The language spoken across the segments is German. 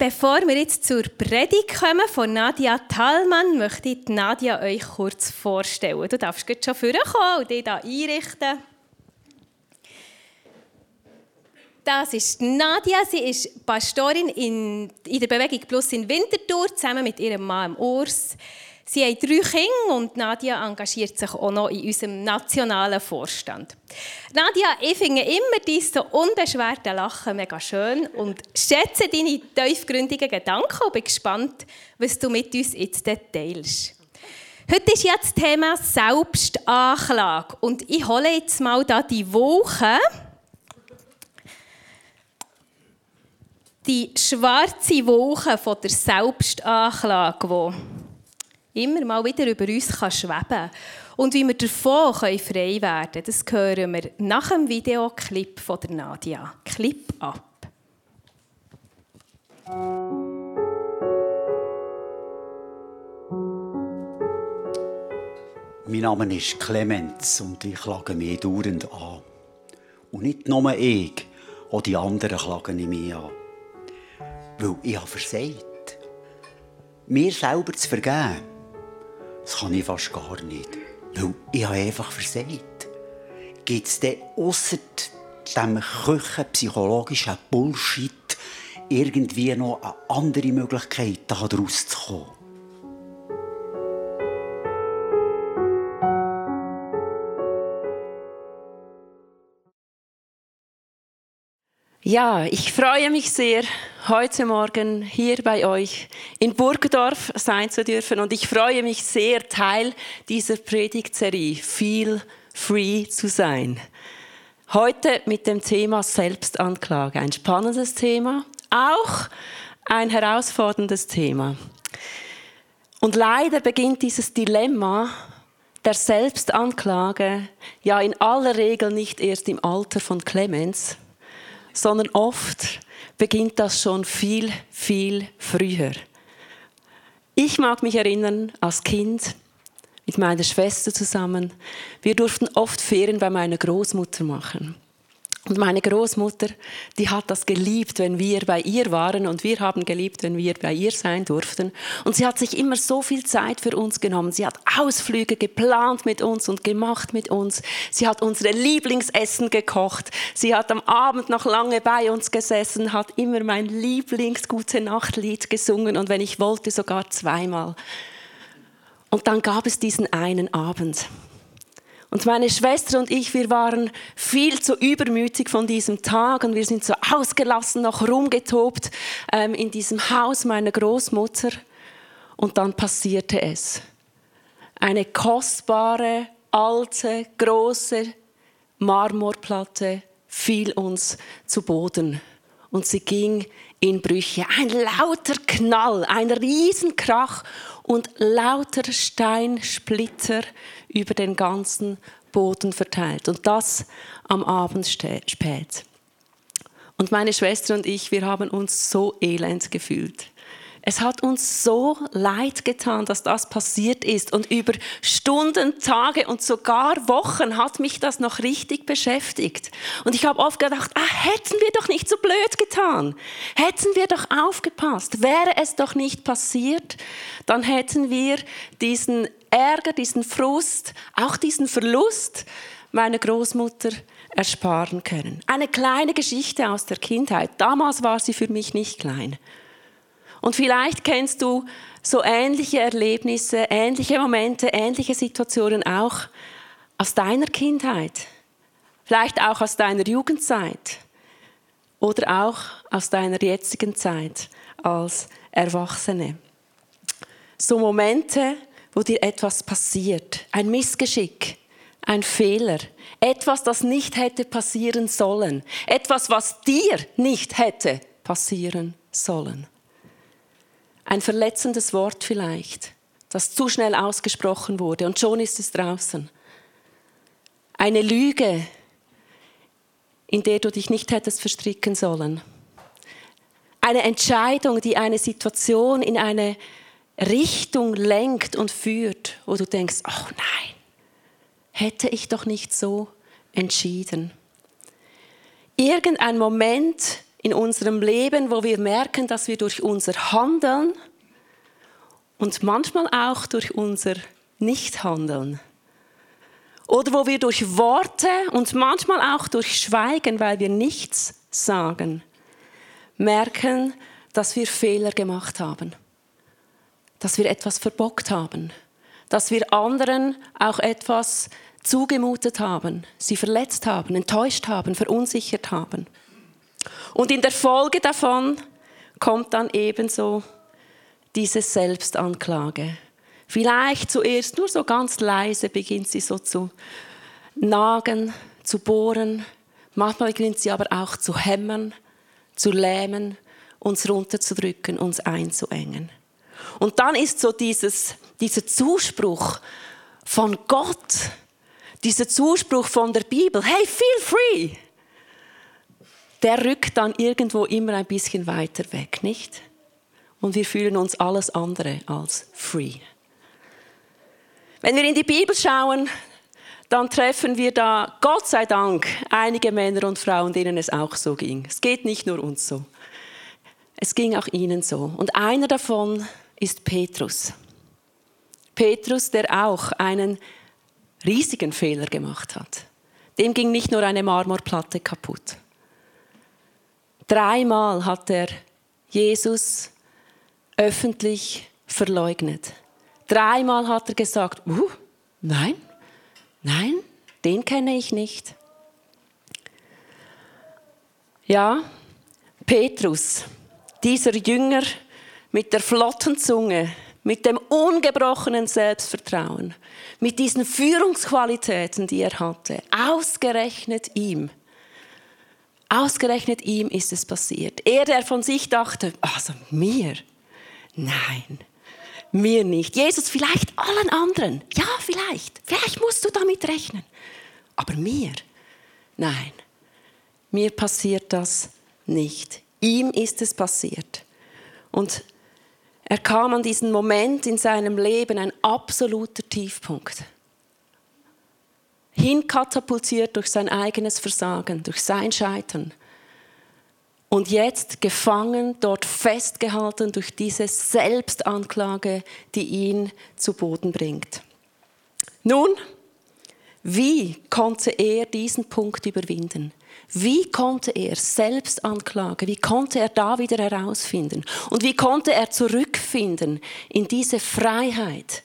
Bevor wir jetzt zur Predigt kommen von Nadia Thalmann, möchte ich Nadia euch kurz vorstellen. Du darfst jetzt schon vorkommen und dich hier einrichten. Das ist Nadia. Sie ist Pastorin in, in der Bewegung Plus in Winterthur, zusammen mit ihrem Mann Urs. Sie haben drei Kinder und Nadia engagiert sich auch noch in unserem nationalen Vorstand. Nadia, ich finde immer dein so Lachen mega schön und schätze deine tiefgründigen Gedanken und bin gespannt, was du mit uns jetzt teilst. Heute ist jetzt das Thema Selbstanklage und ich hole jetzt mal da die Woche. Die schwarze Woche von der Selbstanklage, die immer mal wieder über uns kann schweben Und wie wir davon frei werden können, das hören wir nach dem Videoclip von der Nadia. Clip ab. Mein Name ist Clemens und ich klage mich dauernd an. Und nicht nur ich, auch die anderen klagen mich an. Weil ich habe versagt. Mir selber zu vergeben das kann ich fast gar nicht. Weil ich habe einfach versagt. Gibt es denn ausser diesem küchenpsychologischen Bullshit irgendwie noch eine andere Möglichkeit, daraus zu Ja, ich freue mich sehr, heute Morgen hier bei euch in Burgdorf sein zu dürfen und ich freue mich sehr, Teil dieser Predigtserie Feel Free zu sein. Heute mit dem Thema Selbstanklage. Ein spannendes Thema, auch ein herausforderndes Thema. Und leider beginnt dieses Dilemma der Selbstanklage ja in aller Regel nicht erst im Alter von Clemens, sondern oft beginnt das schon viel, viel früher. Ich mag mich erinnern, als Kind mit meiner Schwester zusammen, wir durften oft Ferien bei meiner Großmutter machen. Und meine Großmutter, die hat das geliebt, wenn wir bei ihr waren und wir haben geliebt, wenn wir bei ihr sein durften. Und sie hat sich immer so viel Zeit für uns genommen. Sie hat Ausflüge geplant mit uns und gemacht mit uns. Sie hat unsere Lieblingsessen gekocht. Sie hat am Abend noch lange bei uns gesessen, hat immer mein Lieblingsgute Nachtlied gesungen und wenn ich wollte sogar zweimal. Und dann gab es diesen einen Abend. Und meine Schwester und ich, wir waren viel zu übermütig von diesem Tag und wir sind so ausgelassen noch rumgetobt ähm, in diesem Haus meiner Großmutter. Und dann passierte es. Eine kostbare, alte, große Marmorplatte fiel uns zu Boden und sie ging in Brüche. Ein lauter Knall, ein Riesenkrach und lauter Steinsplitter über den ganzen Boden verteilt. Und das am Abend spät. Und meine Schwester und ich, wir haben uns so elend gefühlt. Es hat uns so leid getan, dass das passiert ist. Und über Stunden, Tage und sogar Wochen hat mich das noch richtig beschäftigt. Und ich habe oft gedacht, ah, hätten wir doch nicht so blöd getan. Hätten wir doch aufgepasst. Wäre es doch nicht passiert, dann hätten wir diesen Ärger, diesen Frust, auch diesen Verlust meiner Großmutter ersparen können. Eine kleine Geschichte aus der Kindheit. Damals war sie für mich nicht klein. Und vielleicht kennst du so ähnliche Erlebnisse, ähnliche Momente, ähnliche Situationen auch aus deiner Kindheit, vielleicht auch aus deiner Jugendzeit. Oder auch aus deiner jetzigen Zeit als Erwachsene. So Momente, wo dir etwas passiert, ein Missgeschick, ein Fehler, etwas, das nicht hätte passieren sollen, etwas, was dir nicht hätte passieren sollen. Ein verletzendes Wort vielleicht, das zu schnell ausgesprochen wurde und schon ist es draußen. Eine Lüge, in der du dich nicht hättest verstricken sollen. Eine Entscheidung, die eine Situation in eine Richtung lenkt und führt, wo du denkst, ach nein, hätte ich doch nicht so entschieden. Irgendein Moment in unserem Leben, wo wir merken, dass wir durch unser Handeln und manchmal auch durch unser Nichthandeln oder wo wir durch Worte und manchmal auch durch Schweigen, weil wir nichts sagen, merken, dass wir Fehler gemacht haben, dass wir etwas verbockt haben, dass wir anderen auch etwas zugemutet haben, sie verletzt haben, enttäuscht haben, verunsichert haben. Und in der Folge davon kommt dann ebenso diese Selbstanklage. Vielleicht zuerst nur so ganz leise beginnt sie so zu nagen, zu bohren. Manchmal beginnt sie aber auch zu hämmern, zu lähmen, uns runterzudrücken, uns einzuengen. Und dann ist so dieses, dieser Zuspruch von Gott, dieser Zuspruch von der Bibel, hey, feel free, der rückt dann irgendwo immer ein bisschen weiter weg, nicht? Und wir fühlen uns alles andere als free. Wenn wir in die Bibel schauen, dann treffen wir da, Gott sei Dank, einige Männer und Frauen, denen es auch so ging. Es geht nicht nur uns so. Es ging auch ihnen so. Und einer davon ist Petrus. Petrus, der auch einen riesigen Fehler gemacht hat. Dem ging nicht nur eine Marmorplatte kaputt. Dreimal hat er Jesus öffentlich verleugnet. Dreimal hat er gesagt, uh, nein, nein, den kenne ich nicht. Ja, Petrus, dieser Jünger mit der flotten Zunge, mit dem ungebrochenen Selbstvertrauen, mit diesen Führungsqualitäten, die er hatte, ausgerechnet ihm, ausgerechnet ihm ist es passiert. Er, der von sich dachte, also mir, nein, mir nicht. Jesus, vielleicht allen anderen, ja, vielleicht, vielleicht musst du damit rechnen, aber mir, nein, mir passiert das nicht. Ihm ist es passiert. Und er kam an diesen Moment in seinem Leben, ein absoluter Tiefpunkt. Hinkatapultiert durch sein eigenes Versagen, durch sein Scheitern. Und jetzt gefangen, dort festgehalten durch diese Selbstanklage, die ihn zu Boden bringt. Nun, wie konnte er diesen Punkt überwinden? Wie konnte er Selbstanklage, wie konnte er da wieder herausfinden? Und wie konnte er zurückfinden in diese Freiheit,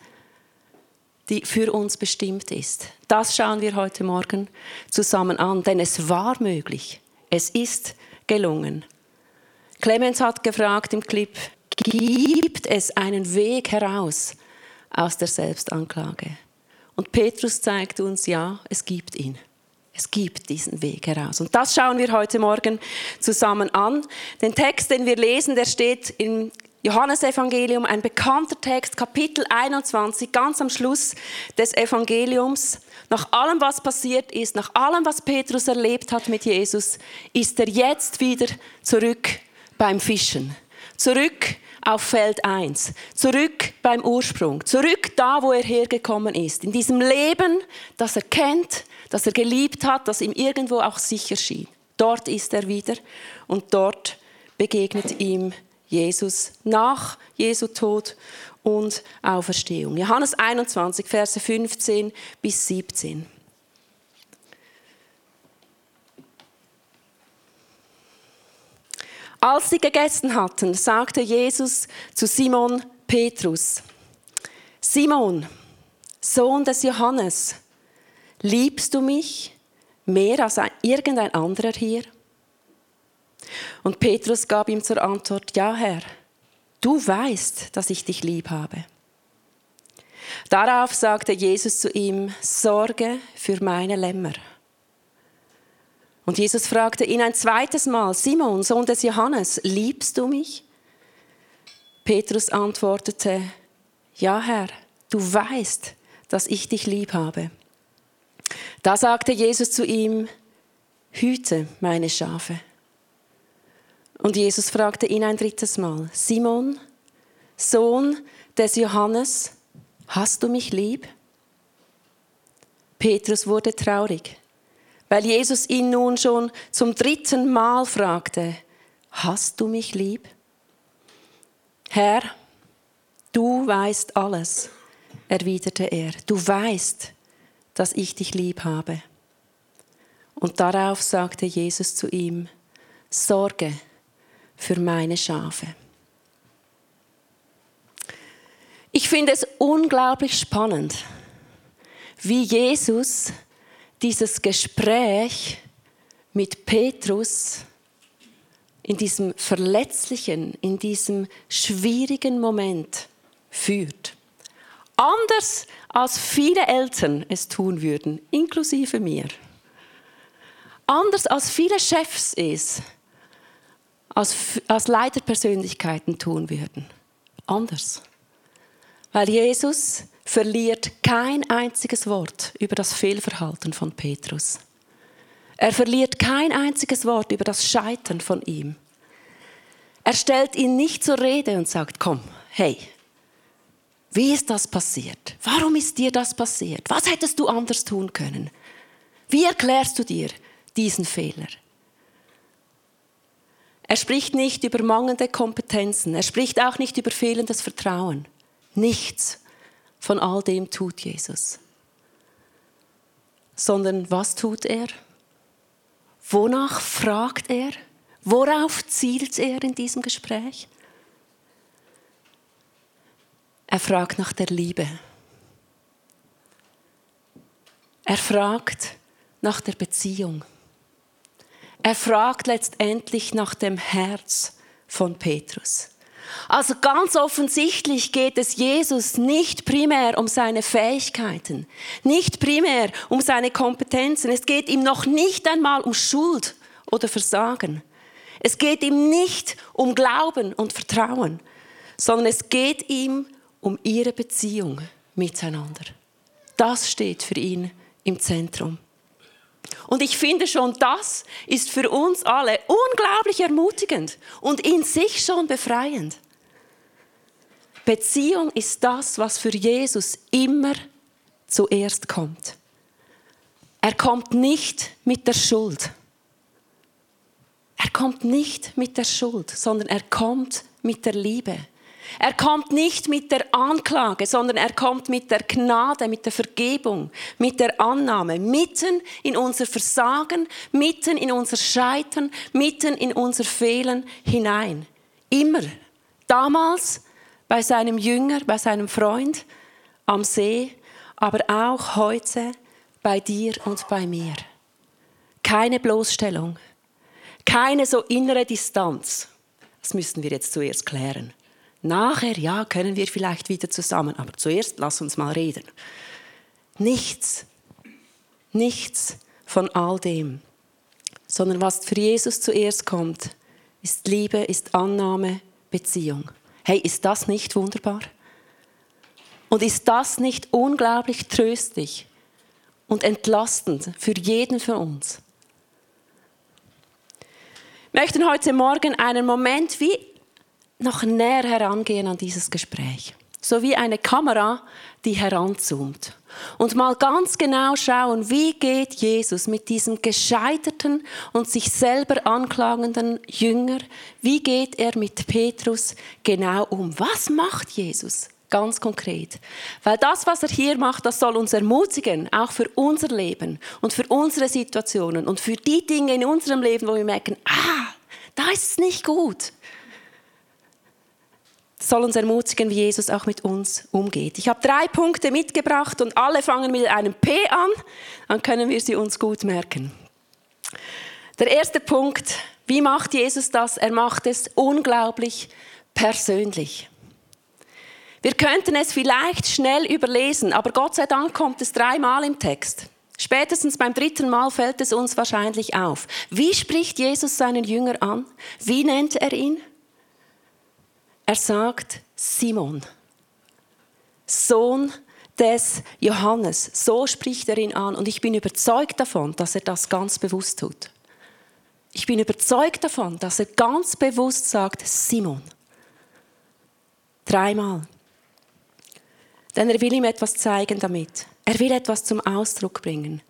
die für uns bestimmt ist? Das schauen wir heute Morgen zusammen an, denn es war möglich. Es ist gelungen. Clemens hat gefragt im Clip, gibt es einen Weg heraus aus der Selbstanklage? Und Petrus zeigt uns, ja, es gibt ihn. Es gibt diesen Weg heraus. Und das schauen wir heute Morgen zusammen an. Den Text, den wir lesen, der steht im Johannesevangelium, ein bekannter Text, Kapitel 21, ganz am Schluss des Evangeliums. Nach allem, was passiert ist, nach allem, was Petrus erlebt hat mit Jesus, ist er jetzt wieder zurück beim Fischen. Zurück auf Feld 1. Zurück beim Ursprung. Zurück da, wo er hergekommen ist. In diesem Leben, das er kennt, das er geliebt hat, das ihm irgendwo auch sicher schien. Dort ist er wieder und dort begegnet ihm Jesus nach Jesu Tod und Auferstehung. Johannes 21, Verse 15 bis 17. Als sie gegessen hatten, sagte Jesus zu Simon Petrus, Simon, Sohn des Johannes, Liebst du mich mehr als irgendein anderer hier? Und Petrus gab ihm zur Antwort, ja Herr, du weißt, dass ich dich lieb habe. Darauf sagte Jesus zu ihm, Sorge für meine Lämmer. Und Jesus fragte ihn ein zweites Mal, Simon, Sohn des Johannes, liebst du mich? Petrus antwortete, ja Herr, du weißt, dass ich dich lieb habe. Da sagte Jesus zu ihm, hüte meine Schafe. Und Jesus fragte ihn ein drittes Mal, Simon, Sohn des Johannes, hast du mich lieb? Petrus wurde traurig, weil Jesus ihn nun schon zum dritten Mal fragte, hast du mich lieb? Herr, du weißt alles, erwiderte er. Du weißt, dass ich dich lieb habe. Und darauf sagte Jesus zu ihm, Sorge für meine Schafe. Ich finde es unglaublich spannend, wie Jesus dieses Gespräch mit Petrus in diesem verletzlichen, in diesem schwierigen Moment führt. Anders als viele Eltern es tun würden, inklusive mir. Anders als viele Chefs es als, als Leiterpersönlichkeiten tun würden. Anders. Weil Jesus verliert kein einziges Wort über das Fehlverhalten von Petrus. Er verliert kein einziges Wort über das Scheitern von ihm. Er stellt ihn nicht zur Rede und sagt, komm, hey, wie ist das passiert? Warum ist dir das passiert? Was hättest du anders tun können? Wie erklärst du dir diesen Fehler? Er spricht nicht über mangelnde Kompetenzen. Er spricht auch nicht über fehlendes Vertrauen. Nichts von all dem tut Jesus. Sondern was tut er? Wonach fragt er? Worauf zielt er in diesem Gespräch? Er fragt nach der Liebe. Er fragt nach der Beziehung. Er fragt letztendlich nach dem Herz von Petrus. Also ganz offensichtlich geht es Jesus nicht primär um seine Fähigkeiten, nicht primär um seine Kompetenzen. Es geht ihm noch nicht einmal um Schuld oder Versagen. Es geht ihm nicht um Glauben und Vertrauen, sondern es geht ihm um ihre Beziehung miteinander. Das steht für ihn im Zentrum. Und ich finde schon, das ist für uns alle unglaublich ermutigend und in sich schon befreiend. Beziehung ist das, was für Jesus immer zuerst kommt. Er kommt nicht mit der Schuld. Er kommt nicht mit der Schuld, sondern er kommt mit der Liebe. Er kommt nicht mit der Anklage, sondern er kommt mit der Gnade, mit der Vergebung, mit der Annahme, mitten in unser Versagen, mitten in unser Scheitern, mitten in unser Fehlen hinein. Immer. Damals bei seinem Jünger, bei seinem Freund am See, aber auch heute bei dir und bei mir. Keine Bloßstellung, keine so innere Distanz. Das müssen wir jetzt zuerst klären. Nachher, ja, können wir vielleicht wieder zusammen, aber zuerst lass uns mal reden. Nichts, nichts von all dem, sondern was für Jesus zuerst kommt, ist Liebe, ist Annahme, Beziehung. Hey, ist das nicht wunderbar? Und ist das nicht unglaublich tröstlich und entlastend für jeden von uns? Wir möchten heute Morgen einen Moment wie noch näher herangehen an dieses Gespräch. So wie eine Kamera, die heranzoomt. Und mal ganz genau schauen, wie geht Jesus mit diesem gescheiterten und sich selber anklagenden Jünger, wie geht er mit Petrus genau um? Was macht Jesus? Ganz konkret. Weil das, was er hier macht, das soll uns ermutigen, auch für unser Leben und für unsere Situationen und für die Dinge in unserem Leben, wo wir merken, ah, da ist es nicht gut soll uns ermutigen, wie Jesus auch mit uns umgeht. Ich habe drei Punkte mitgebracht und alle fangen mit einem P an, dann können wir sie uns gut merken. Der erste Punkt, wie macht Jesus das? Er macht es unglaublich persönlich. Wir könnten es vielleicht schnell überlesen, aber Gott sei Dank kommt es dreimal im Text. Spätestens beim dritten Mal fällt es uns wahrscheinlich auf. Wie spricht Jesus seinen Jünger an? Wie nennt er ihn? Er sagt Simon, Sohn des Johannes. So spricht er ihn an. Und ich bin überzeugt davon, dass er das ganz bewusst tut. Ich bin überzeugt davon, dass er ganz bewusst sagt, Simon. Dreimal. Denn er will ihm etwas zeigen damit. Er will etwas zum Ausdruck bringen.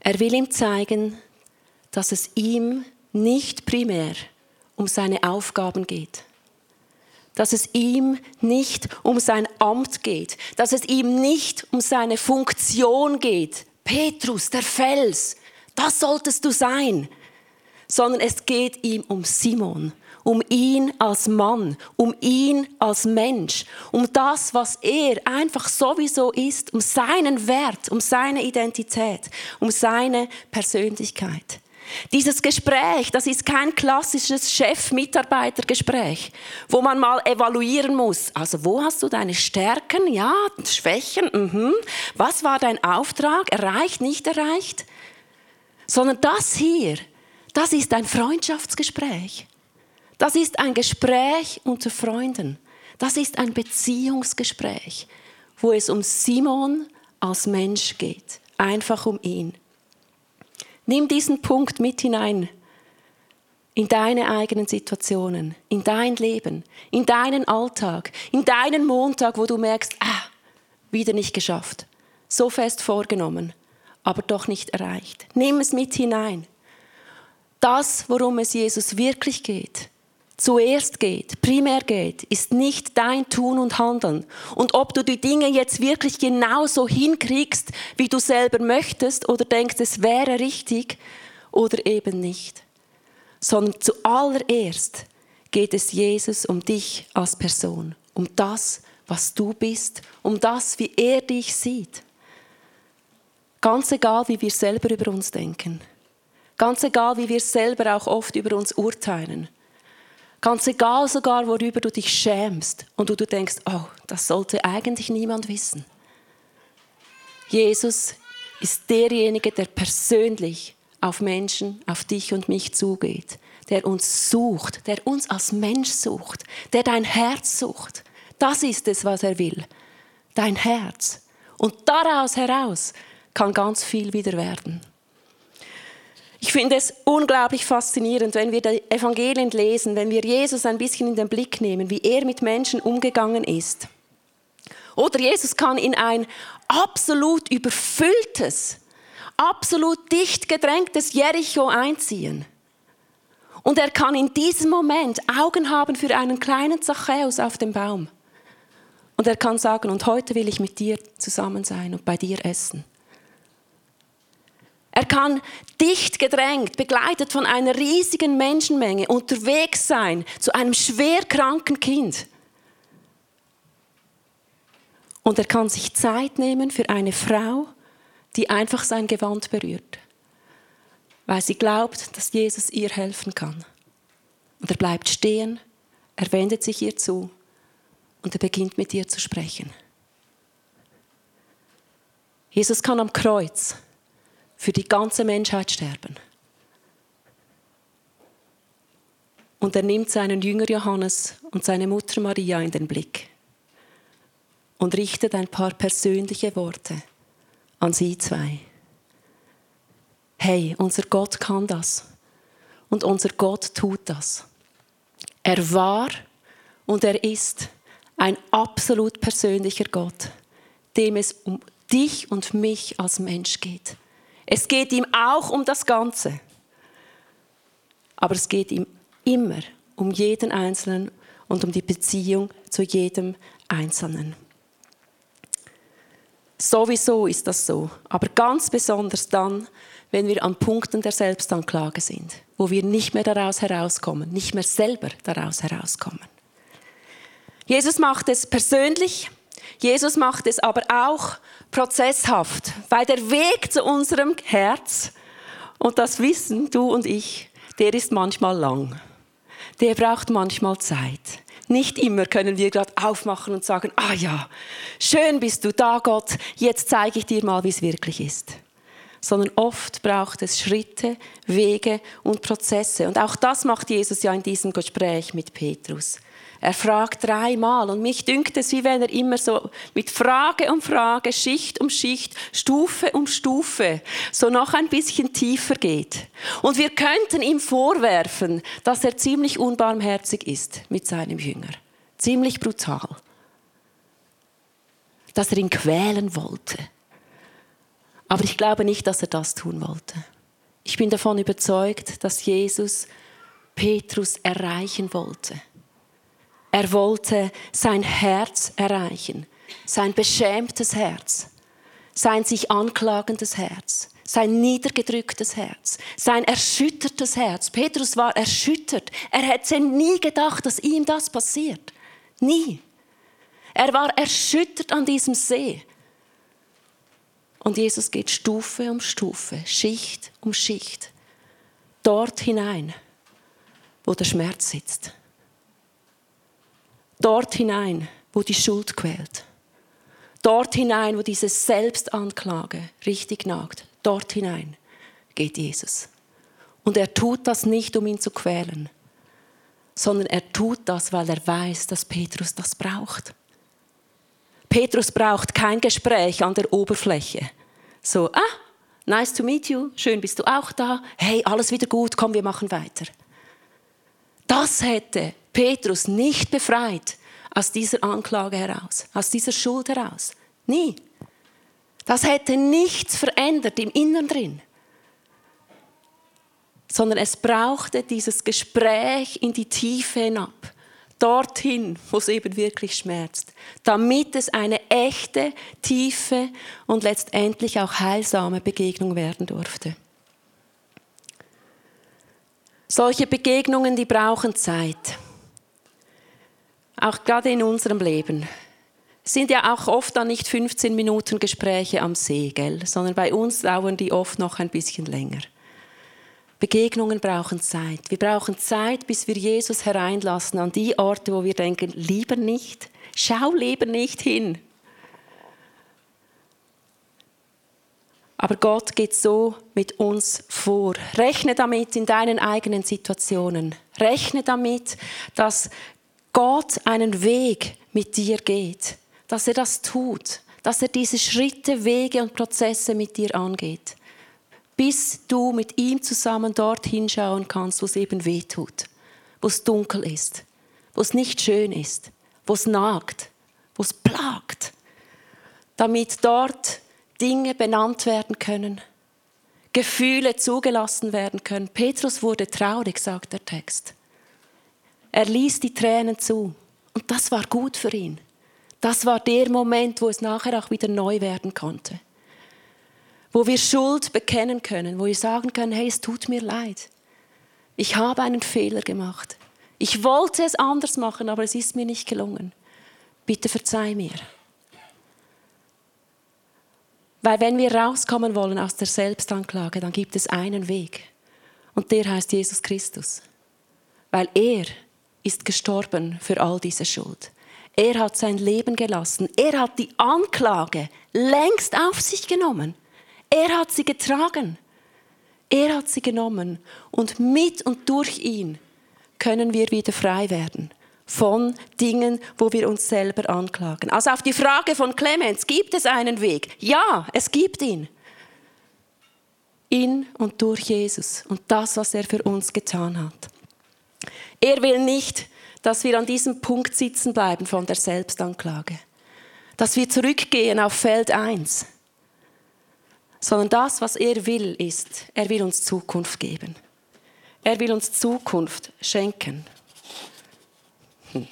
Er will ihm zeigen, dass es ihm nicht primär um seine Aufgaben geht. Dass es ihm nicht um sein Amt geht. Dass es ihm nicht um seine Funktion geht. Petrus, der Fels, das solltest du sein. Sondern es geht ihm um Simon, um ihn als Mann, um ihn als Mensch, um das, was er einfach sowieso ist, um seinen Wert, um seine Identität, um seine Persönlichkeit. Dieses Gespräch, das ist kein klassisches Chef-Mitarbeiter-Gespräch, wo man mal evaluieren muss. Also wo hast du deine Stärken, ja, Schwächen, mhm. was war dein Auftrag, erreicht, nicht erreicht? Sondern das hier, das ist ein Freundschaftsgespräch. Das ist ein Gespräch unter Freunden. Das ist ein Beziehungsgespräch, wo es um Simon als Mensch geht. Einfach um ihn. Nimm diesen Punkt mit hinein in deine eigenen Situationen, in dein Leben, in deinen Alltag, in deinen Montag, wo du merkst, ah, wieder nicht geschafft. So fest vorgenommen, aber doch nicht erreicht. Nimm es mit hinein. Das, worum es Jesus wirklich geht, zuerst geht, primär geht, ist nicht dein Tun und Handeln. Und ob du die Dinge jetzt wirklich genauso hinkriegst, wie du selber möchtest oder denkst, es wäre richtig oder eben nicht. Sondern zuallererst geht es Jesus um dich als Person, um das, was du bist, um das, wie er dich sieht. Ganz egal, wie wir selber über uns denken. Ganz egal, wie wir selber auch oft über uns urteilen. Ganz egal sogar, worüber du dich schämst und du, du denkst, oh, das sollte eigentlich niemand wissen. Jesus ist derjenige, der persönlich auf Menschen, auf dich und mich zugeht, der uns sucht, der uns als Mensch sucht, der dein Herz sucht. Das ist es, was er will. Dein Herz. Und daraus heraus kann ganz viel wieder werden. Ich finde es unglaublich faszinierend, wenn wir die Evangelien lesen, wenn wir Jesus ein bisschen in den Blick nehmen, wie er mit Menschen umgegangen ist. Oder Jesus kann in ein absolut überfülltes, absolut dicht gedrängtes Jericho einziehen. Und er kann in diesem Moment Augen haben für einen kleinen Zachäus auf dem Baum. Und er kann sagen, und heute will ich mit dir zusammen sein und bei dir essen. Er kann dicht gedrängt, begleitet von einer riesigen Menschenmenge, unterwegs sein zu einem schwer kranken Kind. Und er kann sich Zeit nehmen für eine Frau, die einfach sein Gewand berührt, weil sie glaubt, dass Jesus ihr helfen kann. Und er bleibt stehen, er wendet sich ihr zu und er beginnt mit ihr zu sprechen. Jesus kann am Kreuz für die ganze Menschheit sterben. Und er nimmt seinen Jünger Johannes und seine Mutter Maria in den Blick und richtet ein paar persönliche Worte an sie zwei. Hey, unser Gott kann das und unser Gott tut das. Er war und er ist ein absolut persönlicher Gott, dem es um dich und mich als Mensch geht. Es geht ihm auch um das Ganze. Aber es geht ihm immer um jeden Einzelnen und um die Beziehung zu jedem Einzelnen. Sowieso ist das so, aber ganz besonders dann, wenn wir an Punkten der Selbstanklage sind, wo wir nicht mehr daraus herauskommen, nicht mehr selber daraus herauskommen. Jesus macht es persönlich, Jesus macht es aber auch prozesshaft, weil der Weg zu unserem Herz, und das wissen du und ich, der ist manchmal lang. Der braucht manchmal Zeit. Nicht immer können wir gerade aufmachen und sagen, ah ja, schön bist du da, Gott, jetzt zeige ich dir mal, wie es wirklich ist. Sondern oft braucht es Schritte, Wege und Prozesse. Und auch das macht Jesus ja in diesem Gespräch mit Petrus. Er fragt dreimal und mich dünkt es, wie wenn er immer so mit Frage um Frage, Schicht um Schicht, Stufe um Stufe so noch ein bisschen tiefer geht. Und wir könnten ihm vorwerfen, dass er ziemlich unbarmherzig ist mit seinem Jünger. Ziemlich brutal. Dass er ihn quälen wollte. Aber ich glaube nicht, dass er das tun wollte. Ich bin davon überzeugt, dass Jesus Petrus erreichen wollte. Er wollte sein Herz erreichen, sein beschämtes Herz, sein sich anklagendes Herz, sein niedergedrücktes Herz, sein erschüttertes Herz. Petrus war erschüttert. Er hätte nie gedacht, dass ihm das passiert. Nie. Er war erschüttert an diesem See. Und Jesus geht Stufe um Stufe, Schicht um Schicht, dort hinein, wo der Schmerz sitzt. Dort hinein, wo die Schuld quält. Dort hinein, wo diese Selbstanklage richtig nagt. Dort hinein geht Jesus. Und er tut das nicht, um ihn zu quälen, sondern er tut das, weil er weiß, dass Petrus das braucht. Petrus braucht kein Gespräch an der Oberfläche. So, ah, nice to meet you, schön bist du auch da, hey, alles wieder gut, komm, wir machen weiter. Das hätte Petrus nicht befreit aus dieser Anklage heraus, aus dieser Schuld heraus. Nie. Das hätte nichts verändert im Innern drin. Sondern es brauchte dieses Gespräch in die Tiefe hinab dorthin, wo es eben wirklich schmerzt, damit es eine echte, tiefe und letztendlich auch heilsame Begegnung werden durfte. Solche Begegnungen, die brauchen Zeit. Auch gerade in unserem Leben. Sind ja auch oft dann nicht 15 Minuten Gespräche am See, gell? sondern bei uns dauern die oft noch ein bisschen länger. Begegnungen brauchen Zeit. Wir brauchen Zeit, bis wir Jesus hereinlassen an die Orte, wo wir denken, lieber nicht, schau lieber nicht hin. Aber Gott geht so mit uns vor. Rechne damit in deinen eigenen Situationen. Rechne damit, dass Gott einen Weg mit dir geht, dass er das tut, dass er diese Schritte, Wege und Prozesse mit dir angeht bis du mit ihm zusammen dort hinschauen kannst, wo es eben weh tut, wo es dunkel ist, wo es nicht schön ist, wo es nagt, wo es plagt, damit dort Dinge benannt werden können, Gefühle zugelassen werden können. Petrus wurde traurig, sagt der Text. Er ließ die Tränen zu und das war gut für ihn. Das war der Moment, wo es nachher auch wieder neu werden konnte wo wir Schuld bekennen können, wo wir sagen können, hey, es tut mir leid. Ich habe einen Fehler gemacht. Ich wollte es anders machen, aber es ist mir nicht gelungen. Bitte verzeih mir. Weil wenn wir rauskommen wollen aus der Selbstanklage, dann gibt es einen Weg. Und der heißt Jesus Christus. Weil er ist gestorben für all diese Schuld. Er hat sein Leben gelassen. Er hat die Anklage längst auf sich genommen. Er hat sie getragen. Er hat sie genommen. Und mit und durch ihn können wir wieder frei werden von Dingen, wo wir uns selber anklagen. Also auf die Frage von Clemens, gibt es einen Weg? Ja, es gibt ihn. In und durch Jesus und das, was er für uns getan hat. Er will nicht, dass wir an diesem Punkt sitzen bleiben von der Selbstanklage. Dass wir zurückgehen auf Feld 1 sondern das, was er will, ist, er will uns Zukunft geben. Er will uns Zukunft schenken. Hm.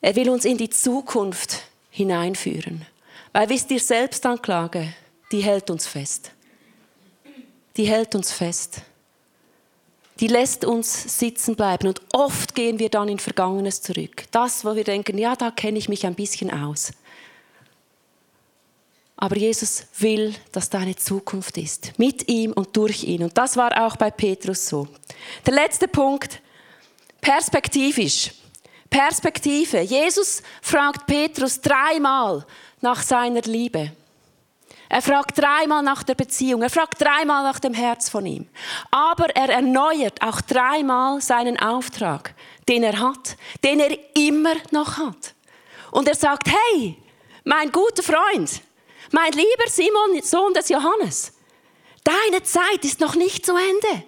Er will uns in die Zukunft hineinführen. Weil wisst ihr, Selbstanklage, die hält uns fest. Die hält uns fest. Die lässt uns sitzen bleiben. Und oft gehen wir dann in Vergangenes zurück. Das, wo wir denken, ja, da kenne ich mich ein bisschen aus. Aber Jesus will, dass deine Zukunft ist. Mit ihm und durch ihn. Und das war auch bei Petrus so. Der letzte Punkt. Perspektivisch. Perspektive. Jesus fragt Petrus dreimal nach seiner Liebe. Er fragt dreimal nach der Beziehung. Er fragt dreimal nach dem Herz von ihm. Aber er erneuert auch dreimal seinen Auftrag, den er hat, den er immer noch hat. Und er sagt, hey, mein guter Freund, mein lieber Simon, Sohn des Johannes, deine Zeit ist noch nicht zu Ende.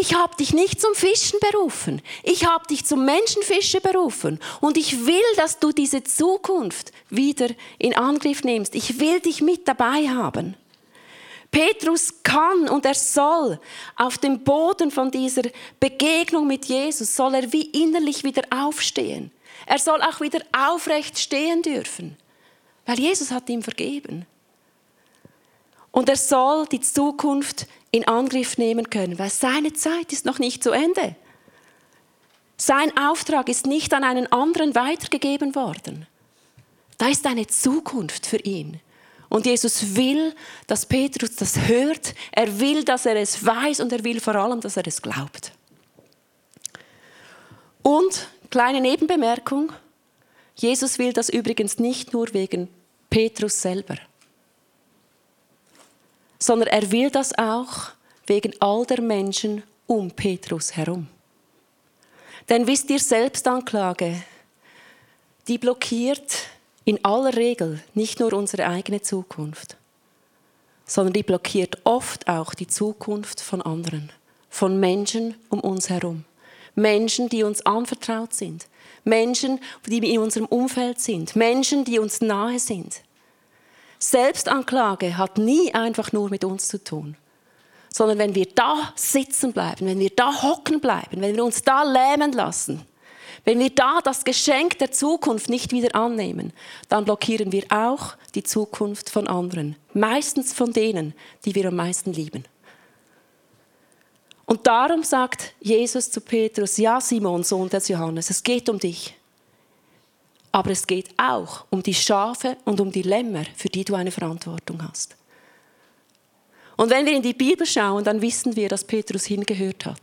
Ich habe dich nicht zum Fischen berufen. Ich habe dich zum Menschenfische berufen. Und ich will, dass du diese Zukunft wieder in Angriff nimmst. Ich will dich mit dabei haben. Petrus kann und er soll auf dem Boden von dieser Begegnung mit Jesus, soll er wie innerlich wieder aufstehen. Er soll auch wieder aufrecht stehen dürfen, weil Jesus hat ihm vergeben. Und er soll die Zukunft in Angriff nehmen können, weil seine Zeit ist noch nicht zu Ende. Sein Auftrag ist nicht an einen anderen weitergegeben worden. Da ist eine Zukunft für ihn. Und Jesus will, dass Petrus das hört. Er will, dass er es weiß und er will vor allem, dass er es glaubt. Und, kleine Nebenbemerkung, Jesus will das übrigens nicht nur wegen Petrus selber, sondern er will das auch wegen all der Menschen um Petrus herum. Denn wisst ihr, Selbstanklage, die blockiert in aller Regel nicht nur unsere eigene Zukunft, sondern die blockiert oft auch die Zukunft von anderen, von Menschen um uns herum. Menschen, die uns anvertraut sind, Menschen, die in unserem Umfeld sind, Menschen, die uns nahe sind. Selbstanklage hat nie einfach nur mit uns zu tun, sondern wenn wir da sitzen bleiben, wenn wir da hocken bleiben, wenn wir uns da lähmen lassen, wenn wir da das Geschenk der Zukunft nicht wieder annehmen, dann blockieren wir auch die Zukunft von anderen. Meistens von denen, die wir am meisten lieben. Und darum sagt Jesus zu Petrus, ja Simon, Sohn des Johannes, es geht um dich. Aber es geht auch um die Schafe und um die Lämmer, für die du eine Verantwortung hast. Und wenn wir in die Bibel schauen, dann wissen wir, dass Petrus hingehört hat.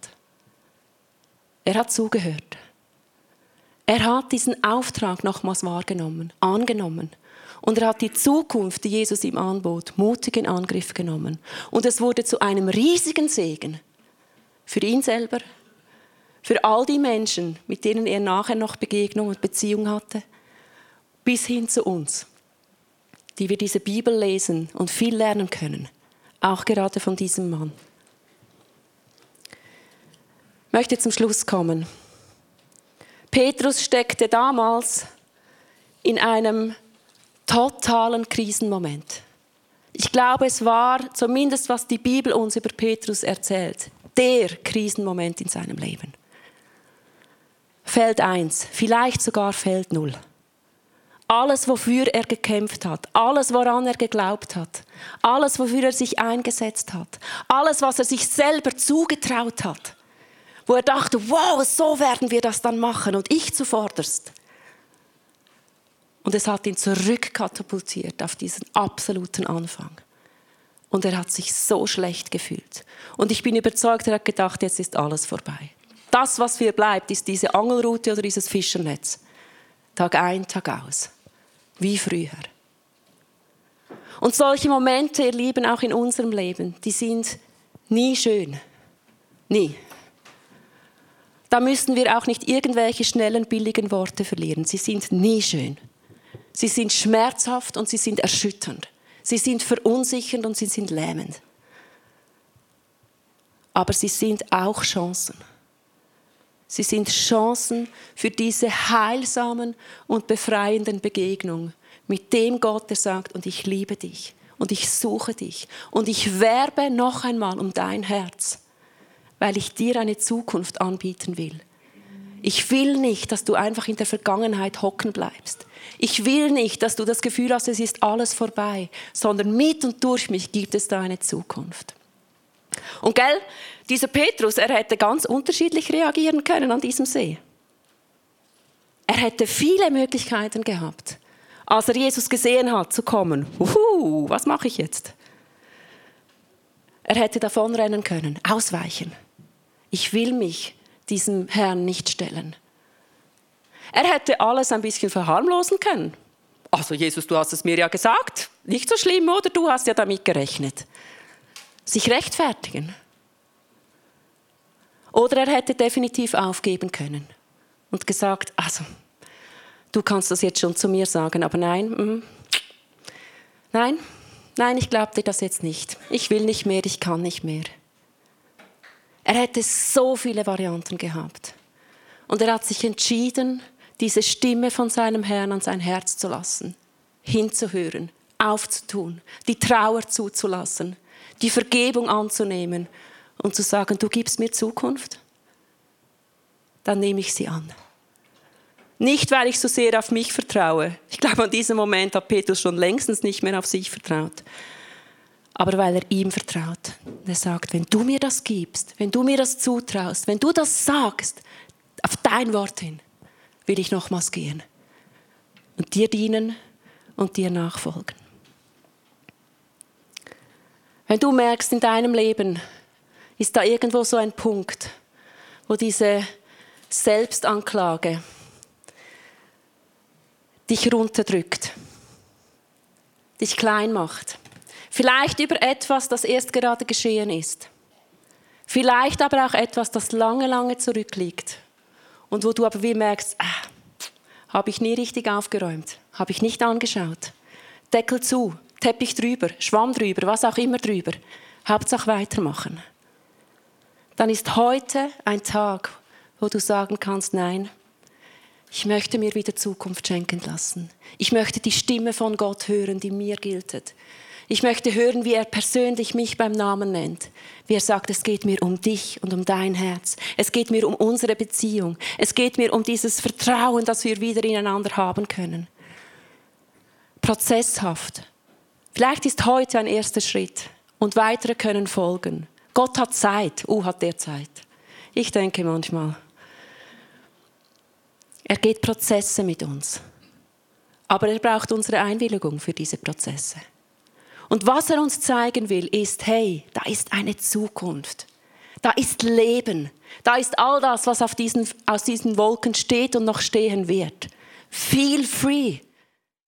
Er hat zugehört. Er hat diesen Auftrag nochmals wahrgenommen, angenommen. Und er hat die Zukunft, die Jesus ihm anbot, mutig in Angriff genommen. Und es wurde zu einem riesigen Segen für ihn selber, für all die Menschen, mit denen er nachher noch Begegnung und Beziehung hatte, bis hin zu uns, die wir diese Bibel lesen und viel lernen können, auch gerade von diesem Mann. Ich möchte zum Schluss kommen. Petrus steckte damals in einem totalen Krisenmoment. Ich glaube, es war, zumindest was die Bibel uns über Petrus erzählt, der Krisenmoment in seinem Leben. Feld 1, vielleicht sogar Feld 0. Alles, wofür er gekämpft hat, alles, woran er geglaubt hat, alles, wofür er sich eingesetzt hat, alles, was er sich selber zugetraut hat, wo er dachte, wow, so werden wir das dann machen und ich zuvorderst. Und es hat ihn zurückkatapultiert auf diesen absoluten Anfang. Und er hat sich so schlecht gefühlt. Und ich bin überzeugt, er hat gedacht, jetzt ist alles vorbei. Das, was für bleibt, ist diese Angelroute oder dieses Fischernetz. Tag ein, Tag aus. Wie früher. Und solche Momente, ihr Lieben, auch in unserem Leben, die sind nie schön. Nie da müssen wir auch nicht irgendwelche schnellen, billigen Worte verlieren. Sie sind nie schön. Sie sind schmerzhaft und sie sind erschütternd. Sie sind verunsichernd und sie sind lähmend. Aber sie sind auch Chancen. Sie sind Chancen für diese heilsamen und befreienden Begegnungen mit dem Gott, der sagt, und ich liebe dich und ich suche dich und ich werbe noch einmal um dein Herz weil ich dir eine Zukunft anbieten will. Ich will nicht, dass du einfach in der Vergangenheit hocken bleibst. Ich will nicht, dass du das Gefühl hast, es ist alles vorbei, sondern mit und durch mich gibt es da eine Zukunft. Und gell, dieser Petrus, er hätte ganz unterschiedlich reagieren können an diesem See. Er hätte viele Möglichkeiten gehabt, als er Jesus gesehen hat, zu kommen. Uhu, was mache ich jetzt? Er hätte davonrennen können, ausweichen ich will mich diesem Herrn nicht stellen. Er hätte alles ein bisschen verharmlosen können. Also Jesus, du hast es mir ja gesagt, nicht so schlimm, oder du hast ja damit gerechnet. Sich rechtfertigen. Oder er hätte definitiv aufgeben können und gesagt, also, du kannst das jetzt schon zu mir sagen, aber nein, mm, nein, nein, ich glaube dir das jetzt nicht. Ich will nicht mehr, ich kann nicht mehr. Er hätte so viele Varianten gehabt. Und er hat sich entschieden, diese Stimme von seinem Herrn an sein Herz zu lassen, hinzuhören, aufzutun, die Trauer zuzulassen, die Vergebung anzunehmen und zu sagen, du gibst mir Zukunft, dann nehme ich sie an. Nicht, weil ich so sehr auf mich vertraue. Ich glaube, an diesem Moment hat Petrus schon längstens nicht mehr auf sich vertraut. Aber weil er ihm vertraut. Er sagt, wenn du mir das gibst, wenn du mir das zutraust, wenn du das sagst, auf dein Wort hin, will ich nochmals gehen und dir dienen und dir nachfolgen. Wenn du merkst, in deinem Leben ist da irgendwo so ein Punkt, wo diese Selbstanklage dich runterdrückt, dich klein macht. Vielleicht über etwas, das erst gerade geschehen ist. Vielleicht aber auch etwas, das lange, lange zurückliegt. Und wo du aber wie merkst, ah, habe ich nie richtig aufgeräumt, habe ich nicht angeschaut. Deckel zu, Teppich drüber, Schwamm drüber, was auch immer drüber. Hauptsache weitermachen. Dann ist heute ein Tag, wo du sagen kannst, nein, ich möchte mir wieder Zukunft schenken lassen. Ich möchte die Stimme von Gott hören, die mir gilt. Ich möchte hören, wie er persönlich mich beim Namen nennt. Wie er sagt, es geht mir um dich und um dein Herz. Es geht mir um unsere Beziehung. Es geht mir um dieses Vertrauen, das wir wieder ineinander haben können. Prozesshaft. Vielleicht ist heute ein erster Schritt und weitere können folgen. Gott hat Zeit. Uh, hat der Zeit. Ich denke manchmal, er geht Prozesse mit uns. Aber er braucht unsere Einwilligung für diese Prozesse. Und was er uns zeigen will, ist, hey, da ist eine Zukunft. Da ist Leben. Da ist all das, was auf diesen, aus diesen Wolken steht und noch stehen wird. Feel free.